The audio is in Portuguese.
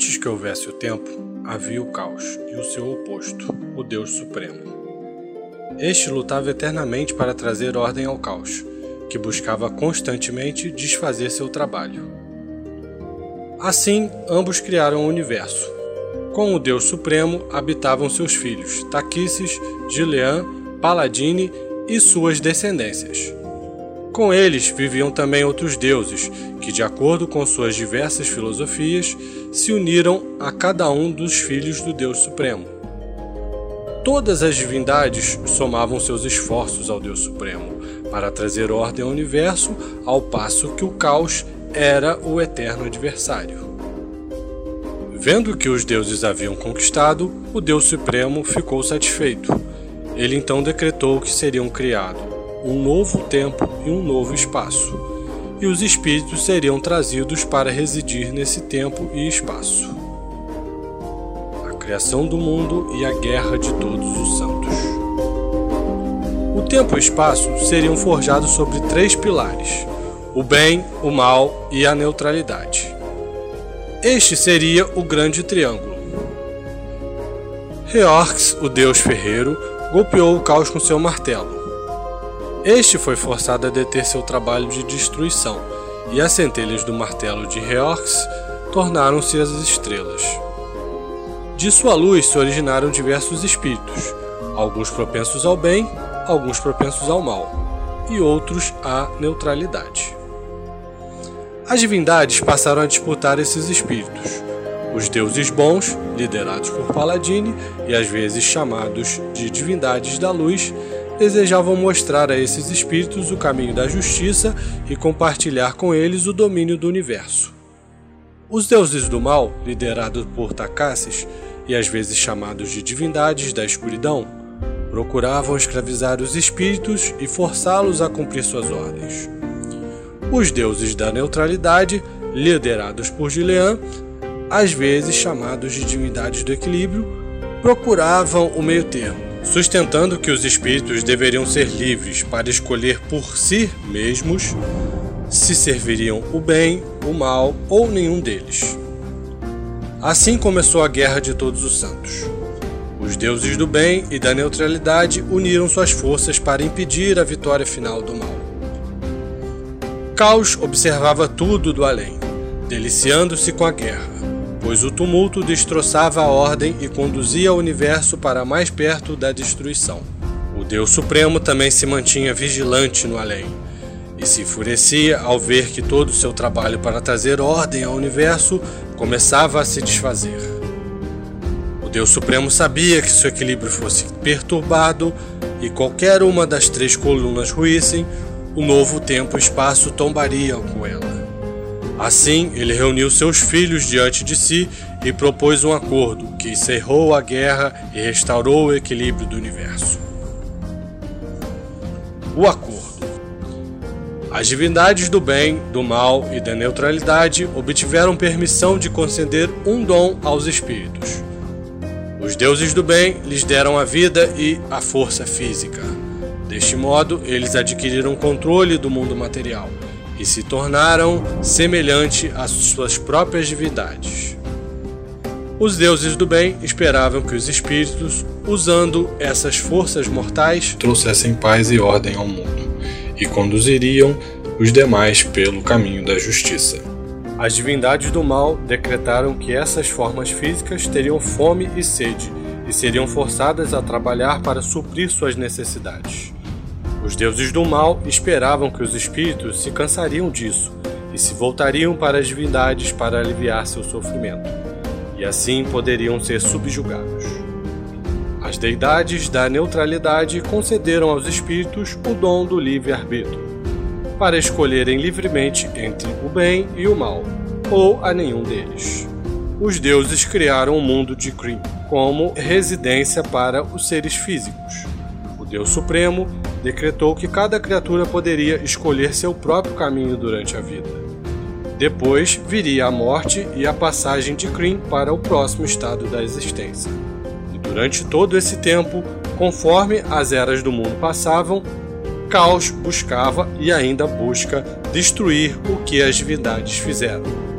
que houvesse o tempo, havia o caos e o seu oposto, o Deus Supremo. Este lutava eternamente para trazer ordem ao caos, que buscava constantemente desfazer seu trabalho. Assim, ambos criaram o universo. Com o Deus Supremo habitavam seus filhos, Taquices, Gilean, Paladine e suas descendências. Com eles viviam também outros deuses, que, de acordo com suas diversas filosofias, se uniram a cada um dos filhos do Deus Supremo. Todas as divindades somavam seus esforços ao Deus Supremo para trazer ordem ao universo, ao passo que o caos era o eterno adversário. Vendo que os deuses haviam conquistado, o Deus Supremo ficou satisfeito. Ele então decretou que seriam criados um novo tempo e um novo espaço, e os espíritos seriam trazidos para residir nesse tempo e espaço. A criação do mundo e a guerra de todos os santos. O tempo e o espaço seriam forjados sobre três pilares: o bem, o mal e a neutralidade. Este seria o grande triângulo. Reorx, o deus ferreiro, golpeou o caos com seu martelo este foi forçado a deter seu trabalho de destruição, e as centelhas do martelo de Reorx tornaram-se as estrelas. De sua luz se originaram diversos espíritos, alguns propensos ao bem, alguns propensos ao mal, e outros à neutralidade. As divindades passaram a disputar esses espíritos. Os deuses bons, liderados por Paladine e às vezes chamados de divindades da luz, desejavam mostrar a esses espíritos o caminho da justiça e compartilhar com eles o domínio do universo. Os deuses do mal, liderados por Takassis e às vezes chamados de divindades da escuridão, procuravam escravizar os espíritos e forçá-los a cumprir suas ordens. Os deuses da neutralidade, liderados por Gilean, às vezes chamados de divindades do equilíbrio, procuravam o meio termo, sustentando que os espíritos deveriam ser livres para escolher por si mesmos se serviriam o bem, o mal ou nenhum deles. Assim começou a Guerra de Todos os Santos. Os deuses do bem e da neutralidade uniram suas forças para impedir a vitória final do mal. Caos observava tudo do além, deliciando-se com a guerra pois o tumulto destroçava a ordem e conduzia o universo para mais perto da destruição. O Deus Supremo também se mantinha vigilante no além e se enfurecia ao ver que todo o seu trabalho para trazer ordem ao universo começava a se desfazer. O Deus Supremo sabia que se o equilíbrio fosse perturbado e qualquer uma das três colunas ruíssem, o novo tempo e espaço tombariam com ela. Assim, ele reuniu seus filhos diante de si e propôs um acordo que encerrou a guerra e restaurou o equilíbrio do universo. O acordo. As divindades do bem, do mal e da neutralidade obtiveram permissão de conceder um dom aos espíritos. Os deuses do bem lhes deram a vida e a força física. Deste modo, eles adquiriram controle do mundo material e se tornaram semelhante às suas próprias divindades. Os deuses do bem esperavam que os espíritos, usando essas forças mortais, trouxessem paz e ordem ao mundo e conduziriam os demais pelo caminho da justiça. As divindades do mal decretaram que essas formas físicas teriam fome e sede e seriam forçadas a trabalhar para suprir suas necessidades. Os deuses do mal esperavam que os espíritos se cansariam disso e se voltariam para as divindades para aliviar seu sofrimento, e assim poderiam ser subjugados. As deidades da neutralidade concederam aos espíritos o dom do livre-arbítrio, para escolherem livremente entre o bem e o mal, ou a nenhum deles. Os deuses criaram o mundo de Kryn como residência para os seres físicos. O Deus Supremo decretou que cada criatura poderia escolher seu próprio caminho durante a vida. Depois viria a morte e a passagem de Kryn para o próximo estado da existência. E durante todo esse tempo, conforme as eras do mundo passavam, Caos buscava e ainda busca destruir o que as divindades fizeram.